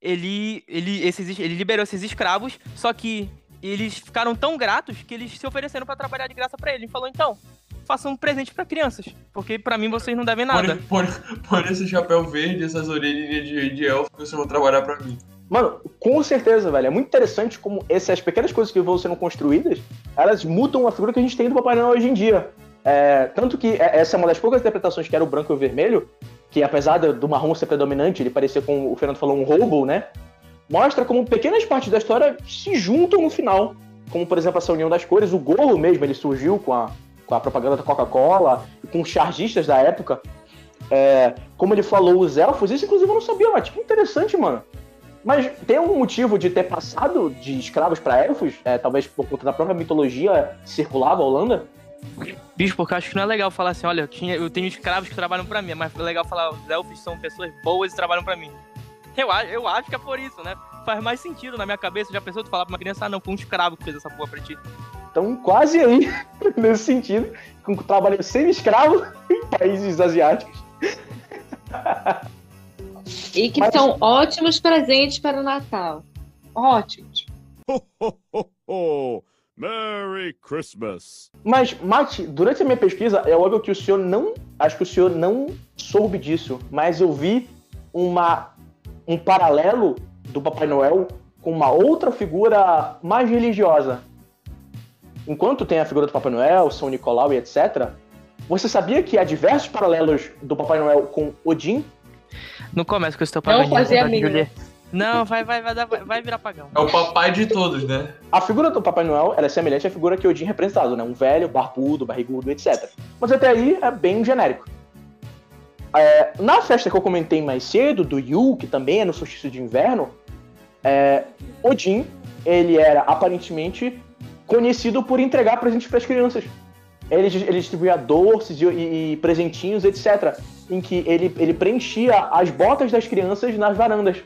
ele, ele, esses, ele liberou esses escravos, só que eles ficaram tão gratos que eles se ofereceram pra trabalhar de graça pra ele. Ele falou, então, façam um presente pra crianças, porque pra mim vocês não devem nada. Põe, põe, põe esse chapéu verde, essas orelhinhas de, de elfo que vocês vão trabalhar pra mim. Mano, com certeza, velho. É muito interessante como essas pequenas coisas que vão sendo construídas, elas mudam a figura que a gente tem do Papai Noel hoje em dia. É, tanto que é- essa é uma das poucas interpretações que era o branco e o vermelho, que apesar do marrom ser predominante, ele parecia, como o Fernando falou, um roubo, né? Mostra como pequenas partes da história se juntam no final. Como, por exemplo, essa união das cores. O gorro mesmo, ele surgiu com a, com a propaganda da Coca-Cola, com os chargistas da época. É, como ele falou, os elfos, isso inclusive eu não sabia, mas tipo, interessante, mano. Mas tem algum motivo de ter passado de escravos pra elfos? É, talvez por conta da própria mitologia que circulava a Holanda? Bicho, porque eu acho que não é legal falar assim, olha, eu, tinha, eu tenho escravos que trabalham pra mim, é mais legal falar, os elfos são pessoas boas e trabalham pra mim. Eu, eu acho que é por isso, né? Faz mais sentido na minha cabeça. Já pensou tu falar pra uma criança, ah não, foi um escravo que fez essa porra pra ti. Então, quase aí, [LAUGHS] nesse sentido, com trabalho semi-escravo [LAUGHS] em países asiáticos. E que Mas- são ótimos presentes para o Natal. Ótimos. Ho, ho, ho, ho! Merry Christmas! Mas, Mate, durante a minha pesquisa, é óbvio que o senhor não. Acho que o senhor não soube disso, mas eu vi uma, um paralelo do Papai Noel com uma outra figura mais religiosa. Enquanto tem a figura do Papai Noel, São Nicolau e etc., você sabia que há diversos paralelos do Papai Noel com Odin? Não começa com esse teu Não pagão. fazia a mínima. Não, vai, vai, vai, dar- vai, virar pagão. É o papai de todos, né? A figura do Papai Noel ela é semelhante à figura que Odin representado, né? Um velho, barbudo, barrigudo, etc. Mas até aí é bem genérico. É, na festa que eu comentei mais cedo, do Yu, que também é no solstício de inverno, é, Odin, ele era aparentemente conhecido por entregar presentes para as crianças. Ele, ele distribuía doces e, e- e presentinhos, etc. Em que ele, ele preenchia as botas das crianças nas varandas.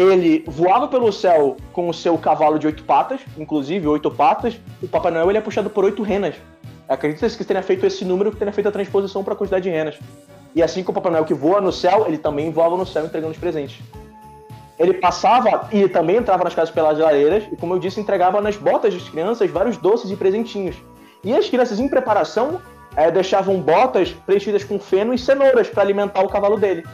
Ele voava pelo céu com o seu cavalo de oito patas, inclusive oito patas. O Papai Noel ele é puxado por oito renas. Acredita-se que tenha feito esse número que tenha feito a transposição para a quantidade de renas. E assim como o Papai Noel que voa no céu, ele também voava no céu entregando os presentes. Ele passava e também entrava nas casas pelas lareiras e, como eu disse, entregava nas botas das crianças vários doces e presentinhos. E as crianças, em preparação, eh, deixavam botas preenchidas com feno e cenouras para alimentar o cavalo dele.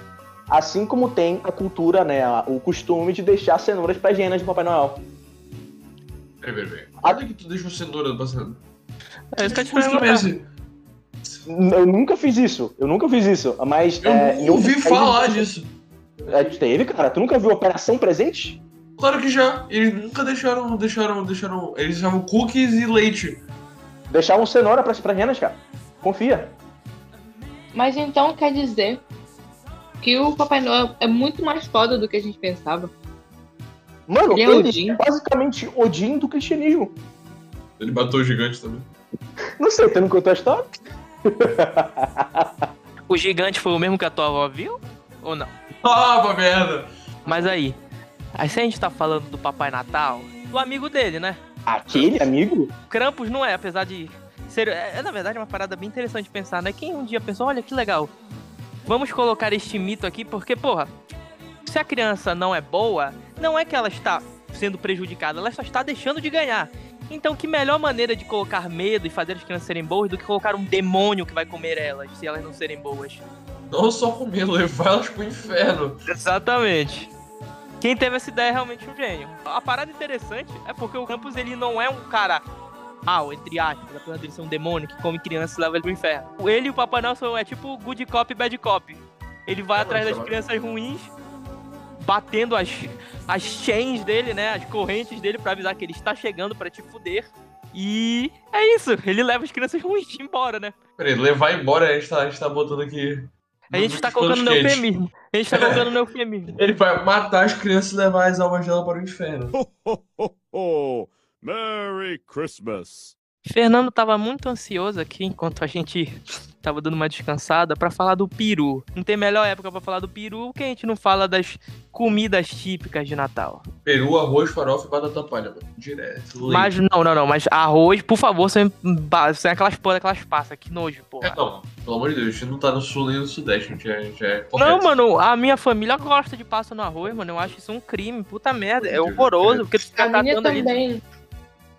Assim como tem a cultura, né, o costume de deixar cenouras para as renas de Papai Noel. Peraí, peraí, peraí. Onde é que tu deixou cenoura no passado? É isso que eu te costume esse? Eu nunca fiz isso, eu nunca fiz isso, mas... Eu em ouvi falar disso. É, teve, cara? Tu nunca viu Operação Presente? Claro que já. Eles nunca deixaram, deixaram, deixaram. Eles deixavam cookies e leite. Deixavam cenoura para as renas, cara. Confia. Mas então quer dizer que o Papai Noel é muito mais foda do que a gente pensava. Mano, Ele é ele Odin. é basicamente Odin do cristianismo. Ele matou o gigante também. Não sei, tu não contou a história? O gigante foi o mesmo que a tua avó viu? Ou não? Ah, pra merda! Mas aí, aí se a gente tá falando do Papai Natal, do amigo dele, né? Aquele amigo? Krampus não é, apesar de ser. É, é, na verdade uma parada bem interessante de pensar, né? Quem um dia pensou, olha que legal, vamos colocar este mito aqui, porque, porra, se a criança não é boa, não é que ela está sendo prejudicada, ela só está deixando de ganhar. Então, que melhor maneira de colocar medo e fazer as crianças serem boas do que colocar um demônio que vai comer elas, se elas não serem boas. Não só comer, levar elas pro inferno. Exatamente. Quem teve essa ideia é realmente um gênio. A parada interessante é porque o Campos ele não é um cara mal, entre aspas, apesar dele ser um demônio que come crianças e leva ele pro inferno. Ele e o Papai Noel são, é tipo good cop e bad cop. Ele vai É, atrás das é- crianças ruins, batendo as, as chains dele, né, as correntes dele pra avisar que ele está chegando pra te fuder. E é isso, ele leva as crianças ruins embora, né? Peraí, levar embora, a gente tá, a gente tá botando aqui. A gente tá colocando no eufemismo. A gente tá colocando no [LAUGHS] eufemismo. Ele vai matar as crianças e levar as almas dela para o inferno. Ho, ho, ho, ho! Merry Christmas! Fernando tava muito ansioso aqui enquanto a gente tava dando uma descansada pra falar do peru. Não tem melhor época pra falar do peru que a gente não fala das comidas típicas de Natal. Peru, arroz, farofa e batata palha, mano. Direto. leite. Mas não, não, não, mas arroz, por favor, sem, sem aquelas porra, aquelas passas, que nojo, porra. É, não, pelo amor de Deus, a gente não tá no sul nem no sudeste, a gente é, a gente é Não, mano, a minha família gosta de passa no arroz, mano. Eu acho isso um crime, puta merda. É horroroso, cara. porque tu fica A minha catando ali.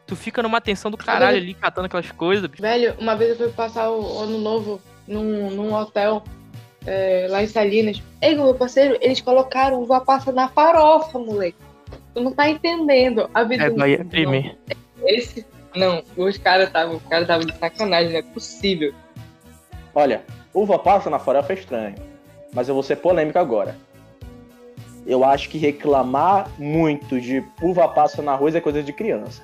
Tu fica numa tensão do caralho ali, catando aquelas coisas. bicho. Velho, uma vez eu fui passar o ano novo num, num hotel é, lá em Salinas. Ei, meu parceiro, eles colocaram uva passa na farofa, moleque. Tu não tá entendendo. A vida É, do- é crime. Esse. Não, os caras estavam os caras estavam de sacanagem, não é possível. Olha, uva passa na farofa é estranho. Mas eu vou ser polêmico agora. Eu acho que reclamar muito de uva passa no arroz é coisa de criança.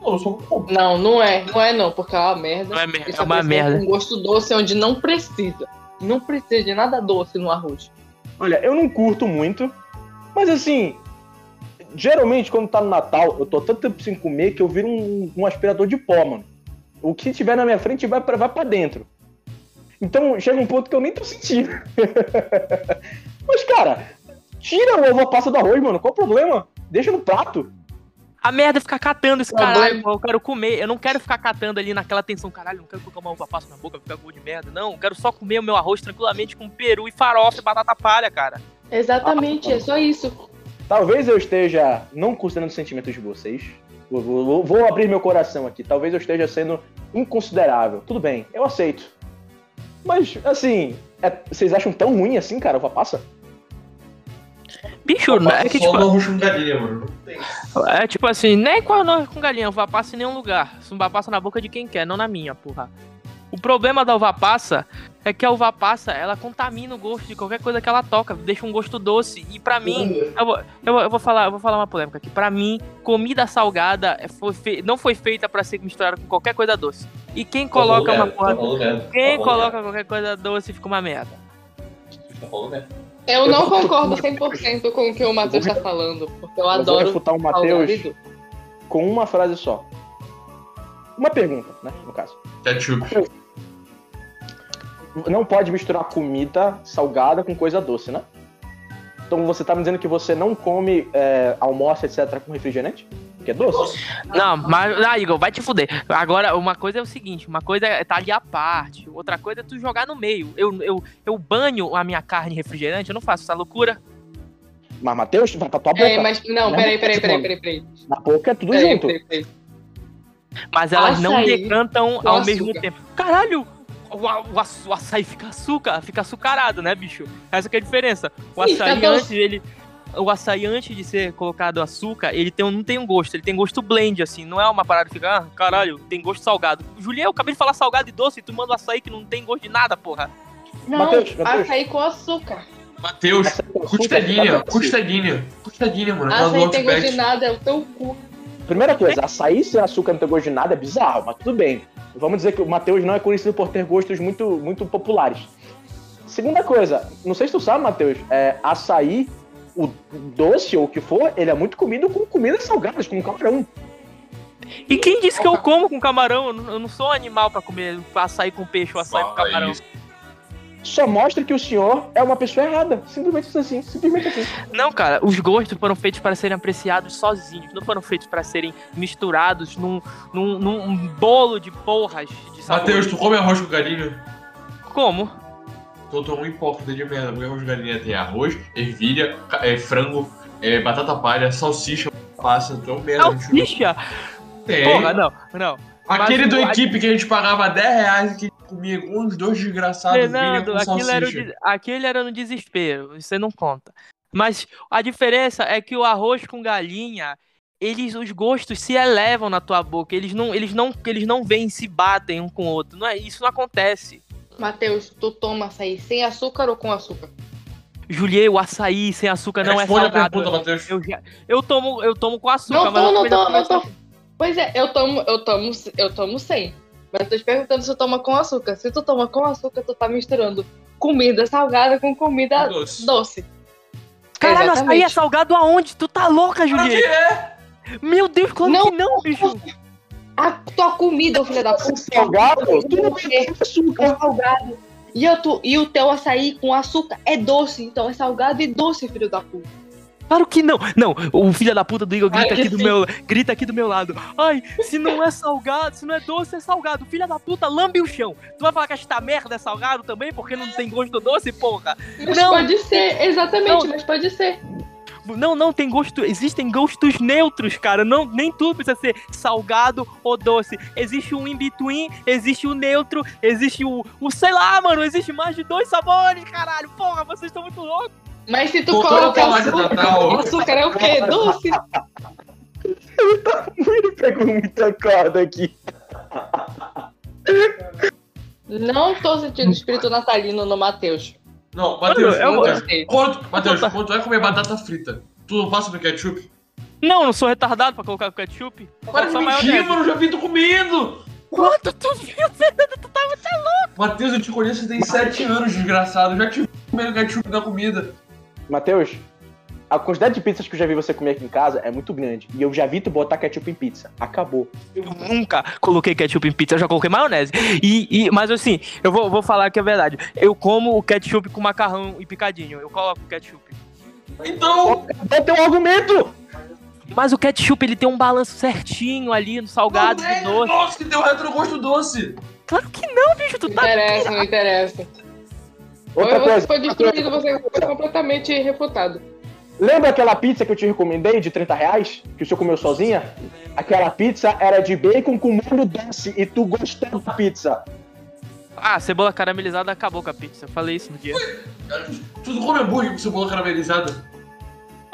Não, um Não, não é, não é não, porque é uma merda. Não é é uma precisa merda. Com gosto doce onde não precisa. Não precisa de nada doce no arroz. Olha, eu não curto muito, mas assim, geralmente quando tá no Natal, eu tô tanto tempo sem comer que eu viro um, um aspirador de pó, mano. O que tiver na minha frente vai pra, vai pra dentro. Então chega um ponto que eu nem tô sentindo. [LAUGHS] mas, cara, tira o uva passa do arroz, mano. Qual o problema? Deixa no prato. A merda é ficar catando esse Problema. caralho. Eu quero comer. Eu não quero ficar catando ali naquela tensão, caralho. eu Não quero colocar uma uva passa na boca, ficar com de merda. Não, eu quero só comer o meu arroz tranquilamente com peru e farofa e batata palha, cara. Exatamente, é só isso. Talvez eu esteja não considerando os sentimentos de vocês. Vou, vou- vou abrir meu coração aqui. Talvez eu esteja sendo inconsiderável. Tudo bem, eu aceito. Mas, assim, é- vocês acham tão ruim assim, cara, uva passa? Bicho, é que só tipo. arroz com galinha, mano. Não tem. É tipo assim, nem com, a- com galinha, uva passa em nenhum lugar. Uva passa na boca de quem quer, não na minha, porra. O problema da uva passa é que a uva passa, ela contamina o gosto de qualquer coisa que ela toca, deixa um gosto doce. E pra mim, eu vou, eu vou, eu vou falar, eu vou falar uma polêmica aqui. Pra mim, comida salgada é- foi não foi feita pra ser misturada com qualquer coisa doce. E quem coloca uma porra, quem coloca qualquer coisa doce fica uma merda. Tá falando merda. Eu não concordo 100% com o que o Matheus tá falando, porque eu Eu vou adoro refutar o Matheus com uma frase só. Uma pergunta, né, no caso. Ketchup. Não pode misturar comida salgada com coisa doce, né? Então você tá me dizendo que você não come é, almoço, etc., com refrigerante? Que é doce? Não, mas, ah, Igor, vai te fuder. Agora, uma coisa é o seguinte: uma coisa é tá ali à parte, outra coisa é tu jogar no meio. Eu, eu, eu banho a minha carne em refrigerante, eu não faço essa loucura. Mas, Matheus, vai pra tua boca. É, mas não, Não, peraí, peraí, peraí, não. peraí, peraí. Na boca é tudo Peraí, junto. peraí, peraí. Mas elas não Açaí decantam com ao mesmo açúcar. tempo. Caralho! O, a- o, o açaí fica açúcar, fica açucarado, né, bicho? Essa que é a diferença. O Sim, açaí doce. antes, ele. O açaí, antes de ser colocado açúcar, ele tem, não tem um gosto, ele tem gosto blend, assim. Não é uma parada que fica, ah, caralho, tem gosto salgado. Julião, eu acabei de falar salgado e doce, e tu manda o açaí que não tem gosto de nada, porra. Não, Matheus, Matheus. açaí com açúcar. Matheus, tá bom. costelinha. Costelinha, mano. Açaí tem gosto de nada, é o teu cu. Primeira coisa, açaí sem açúcar não ter gosto de nada é bizarro, mas tudo bem. Vamos dizer que o Matheus não é conhecido por ter gostos muito, muito populares. Segunda coisa, não sei se tu sabe, Matheus, é, açaí, o doce ou o que for, ele é muito comido com comidas salgadas, como camarão. E quem disse que eu como com camarão? Eu não, sou um animal pra comer açaí com peixe ou açaí com Fala camarão. isso. Só mostra que o senhor é uma pessoa errada. Simplesmente assim, simplesmente assim. Não, cara, os gostos foram feitos para serem apreciados sozinhos, não foram feitos para serem misturados num, num, num bolo de porras de sabor. Matheus, tu come arroz com galinha? Como? Tu é um hipócrita de merda, porque arroz com galinha tem arroz, ervilha, é, frango, é, batata palha, salsicha, passa, um merda. Salsicha? Tem. Porra, não, não. Aquele Mas do o- equipe que a gente pagava 10 reais e que comia com uns dois desgraçados vinha Fernando, com aquilo era, des- aquele era no desespero, você não conta. Mas a diferença é que o arroz com galinha, eles, os gostos se elevam na tua boca, eles não, eles não, eles não vêm se batem um com o outro. Não é, isso não acontece. Matheus, tu toma açaí sem açúcar ou com açúcar? Juliei, o açaí sem açúcar não Responde é salgado. pergunta, Matheus. Eu, já- eu tomo, eu tomo com açúcar, Não mas tô, não também tô, não tô. Pois é, eu tomo, eu tomo, eu tomo sem. Mas eu tô te perguntando se tu toma com açúcar. Se tu toma com açúcar, tu tá misturando comida salgada com comida Doce. doce. Caralho, açaí é salgado aonde? Tu tá louca, Julieta? é! Meu Deus, claro Não. que não, bicho. A tua comida, filho da puta. Salgado? Tu não é tem açúcar. salgado. E, eu tu- e o teu açaí com açúcar é doce. Então é salgado e doce, filho da puta. Claro que não. Não, o filho da puta do Igor grita Ai, aqui do sim. meu, grita aqui do meu lado. Ai, se não é salgado, se não é doce, é salgado. Filha da puta, lambe o chão. Tu vai falar que esta merda é salgado também porque não tem gosto doce, porra? Mas Não. pode ser, exatamente, Não. mas pode ser. Não, não tem gosto. Existem gostos neutros, cara. Não, nem tudo precisa ser salgado ou doce. Existe um in-between, existe o neutro, existe o, o. Sei lá, mano. Existe mais de dois sabores, caralho. Porra, vocês estão muito loucos. Mas se tu Voltando colocar a falar de açúcar, Natal. açúcar é o quê? [LAUGHS] Doce? Ele pegou muita corda aqui. Não tô sentindo espírito natalino no Matheus. Não, Matheus, Mano, eu- Não gostei. quando, Matheus, quando tu vai comer batata frita, tu passa no ketchup? Não, não sou retardado pra colocar ketchup. Para de Só mentir, mano, eu já vi tu comendo! Quanto tu viu, Fernando? Tu tava até louco. Matheus, eu te conheço tem 7 anos, desgraçado. Eu já te vi comendo ketchup na comida. Matheus, a quantidade de pizzas que eu já vi você comer aqui em casa é muito grande. E eu já vi tu botar ketchup em pizza. Acabou. Eu nunca coloquei ketchup em pizza, eu já coloquei maionese. E, e- mas assim, eu vou, vou falar que é verdade. Eu como o ketchup com macarrão e picadinho. Eu coloco ketchup. Então, É teu argumento! Mas o ketchup ele tem um balanço certinho ali no salgado não e é, no doce. nossa, que tem um retrogosto doce. Claro que não, bicho. Tu Não tá. interessa, não interessa. Outra Ou você coisa. foi destruído, você foi completamente refutado. Lembra aquela pizza que eu te recomendei de 30 reais? Que o senhor comeu sozinha? Aquela pizza era de bacon com molho doce e tu gostou da pizza. Ah, cebola caramelizada acabou com a pizza. Eu falei isso no dia. Tu não come hambúrguer com cebola caramelizada?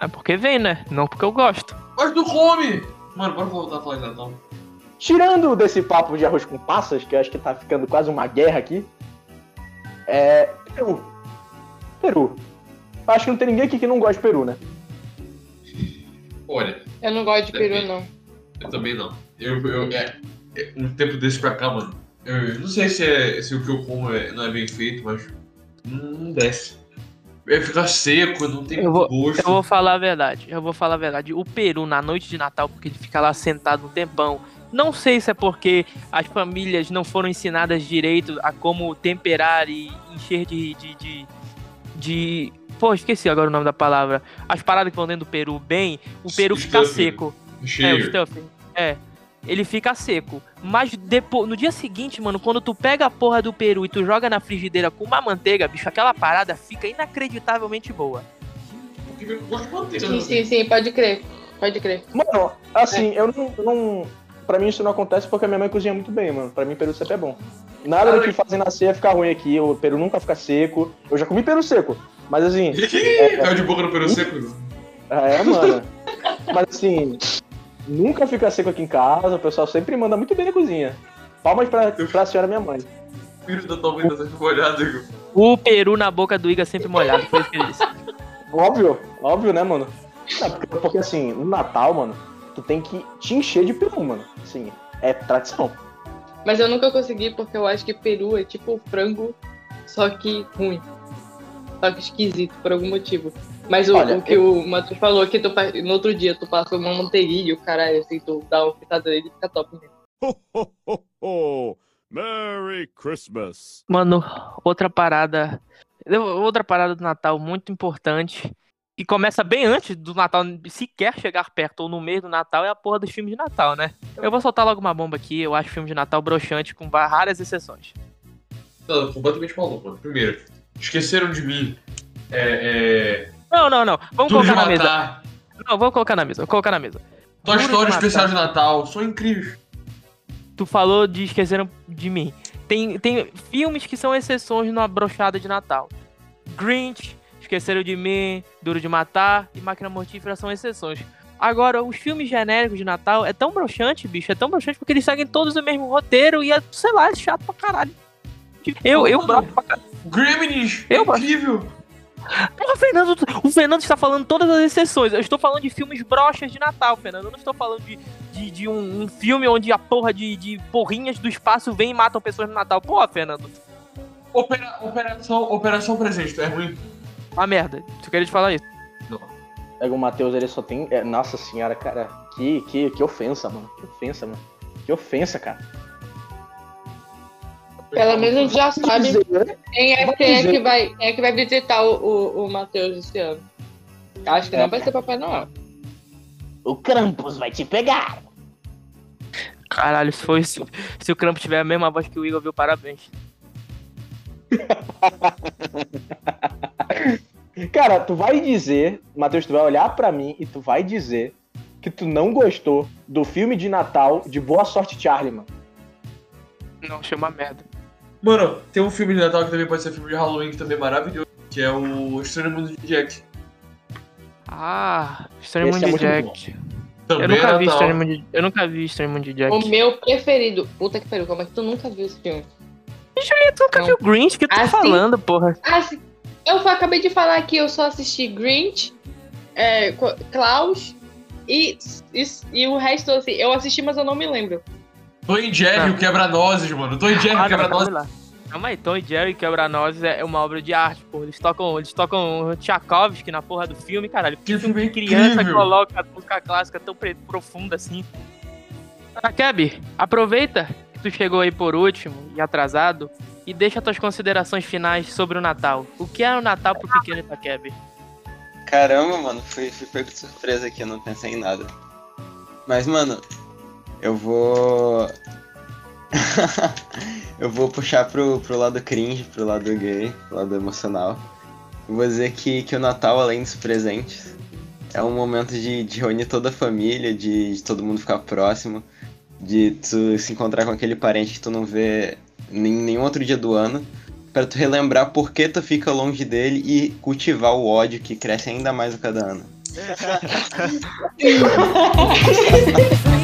É porque vem, né? Não porque eu gosto. Mas tu come! Mano, bora voltar a falar de Natal. Tirando desse papo de arroz com passas, que eu acho que tá ficando quase uma guerra aqui, é. Peru. Peru. Eu acho que não tem ninguém aqui que não gosta de peru, né? Olha, Eu não gosto de peru, não. eu também não. Eu, eu, é, é, um tempo desse pra cá, mano. Eu, eu não sei se, é, se o que eu como é- não é bem feito, mas não, não desce. Vai ficar seco, não tem Eu vou- gosto. Eu vou falar a verdade. Eu vou falar a verdade. O peru, na noite de Natal, porque ele fica lá sentado um tempão. Não sei se é porque as famílias não foram ensinadas direito a como temperar e encher de. de, de, de- Pô, esqueci agora o nome da palavra. As paradas que vão dentro do peru bem, o peru fica Stuffing. seco. É, o stuffing. É. Ele fica seco. Mas depois, no dia seguinte, mano, quando tu pega a porra do peru e tu joga na frigideira com uma manteiga, bicho, aquela parada fica inacreditavelmente boa. Sim, sim, sim, pode crer. Pode crer. Mano, assim, eu não, não. Pra mim isso não acontece porque a minha mãe cozinha muito bem, mano. Pra mim peru sempre é bom. Nada do que fazem nascer é ficar ruim aqui. O peru nunca fica seco. Eu já comi peru seco. Mas assim. [LAUGHS] Caiu de boca no peru seco. [LAUGHS] É, mano. [LAUGHS] Mas assim, nunca fica seco aqui em casa, o pessoal sempre manda muito bem na cozinha. Palmas pra, pra senhora minha mãe. O filho da tua mãe tá sempre molhado, Igor. O peru na boca do Iga é sempre molhado, foi isso que ele disse. Óbvio, óbvio, né, mano? Não, porque, porque, assim, no Natal, mano, tu tem que te encher de peru, mano. Assim, é tradição. Mas eu nunca consegui porque eu acho que peru é tipo frango, só que ruim. Só que esquisito, por algum motivo. Mas o, Olha, o que o Matheus falou que tu, no outro dia tu passa uma manteiguinha, o caralho, assim, tu dá uma fritada nele e fica top mesmo. Ho, ho, ho, ho! Merry Christmas! Mano, outra parada. Outra parada do Natal muito importante. Que começa bem antes do Natal sequer chegar perto, ou no meio do Natal, é a porra dos filmes de Natal, né? Eu vou soltar logo uma bomba aqui. Eu acho filme de Natal broxante com várias exceções. Não, completamente maluco, mano. Primeiro, esqueceram de mim. É. é Não, não, não. Vamos de colocar na mesa. Não, vamos colocar na mesa. Vou colocar na mesa. Story matar. especial de Natal. São incríveis. Tu falou de Esqueceram de Mim. Tem, tem filmes que são exceções na brochada de Natal. Grinch, Esqueceram de Mim, Duro de Matar e Máquina Mortífera são exceções. Agora, os filmes genéricos de Natal é tão broxante, bicho, é tão broxante porque eles seguem todos o mesmo roteiro e é, sei lá, é chato pra caralho. Eu, eu broxo pra caralho. Gremlins! Eu é incrível! Porra, Fernando, o Fernando está falando todas as exceções. Eu estou falando de filmes brochas de Natal, Fernando. Eu não estou falando de, de, de um, um filme onde a porra de, de porrinhas do espaço vem e matam pessoas no Natal. Porra, Fernando. Opera- operação, operação presente, é ruim. Uma merda. Tu queria te falar isso. É que o Matheus, ele só tem. é, nossa senhora, cara. Que, que, que ofensa, mano. Que ofensa, mano. Que ofensa, cara. Pelo menos a gente já sabe Dizer- quem é, quem é que vai, quem é que vai visitar o, o, o Matheus esse ano. Acho que não vai ser Papai Noel. O Krampus vai te pegar. Caralho, se foi se, se o Crampo tiver a mesma voz que o Igor, viu? Parabéns. [LAUGHS] Cara, tu vai dizer, Matheus, tu vai olhar pra mim e tu vai dizer que tu não gostou do filme de Natal de Boa Sorte Charlie, mano. Não, achei uma merda. Mano, tem um filme de Natal que também pode ser filme de Halloween, que também é maravilhoso, que é o Estranho Mundo de Jack. Ah, Estranho Mundo é de Jack. Também Eu nunca é vi. Estranho Mundo de... Eu nunca vi Estranho Mundo de Jack. O meu preferido. Puta que pariu, como é que tu nunca viu esse filme? Tu nunca Não. viu Grinch? que tu tá Ah, sim. falando, porra? Ah, sim. eu acabei de falar que eu só assisti Grinch, é, Klaus e, e, e o resto, assim, eu assisti, mas eu não me lembro. Tom e Jerry, Ah. o Quebra-Nozes, mano. Tom Jerry, Ah, o não, Quebra-Nozes. calma aí, Tom e Jerry Quebra-Nozes é uma obra de arte, porra. Eles tocam, eles tocam Tchaikovsky na porra do filme, caralho. Que filme criança incrível. coloca a música clássica tão profunda assim. Takeb, aproveita tu chegou aí por último e atrasado e deixa tuas considerações finais sobre o Natal. O que é o Natal pro pequeno Takeb? Caramba, mano, fui, fui pego de surpresa aqui, eu não pensei em nada. Mas, mano, eu vou. [LAUGHS] eu vou puxar pro, pro lado cringe, pro lado gay, pro lado emocional. Eu vou dizer que, que o Natal, além dos presentes, é um momento de, de reunir toda a família, de, de todo mundo ficar próximo, de tu se encontrar com aquele parente que tu não vê em nenhum outro dia do ano, para tu relembrar por que tu fica longe dele e cultivar o ódio que cresce ainda mais a cada ano. [LAUGHS]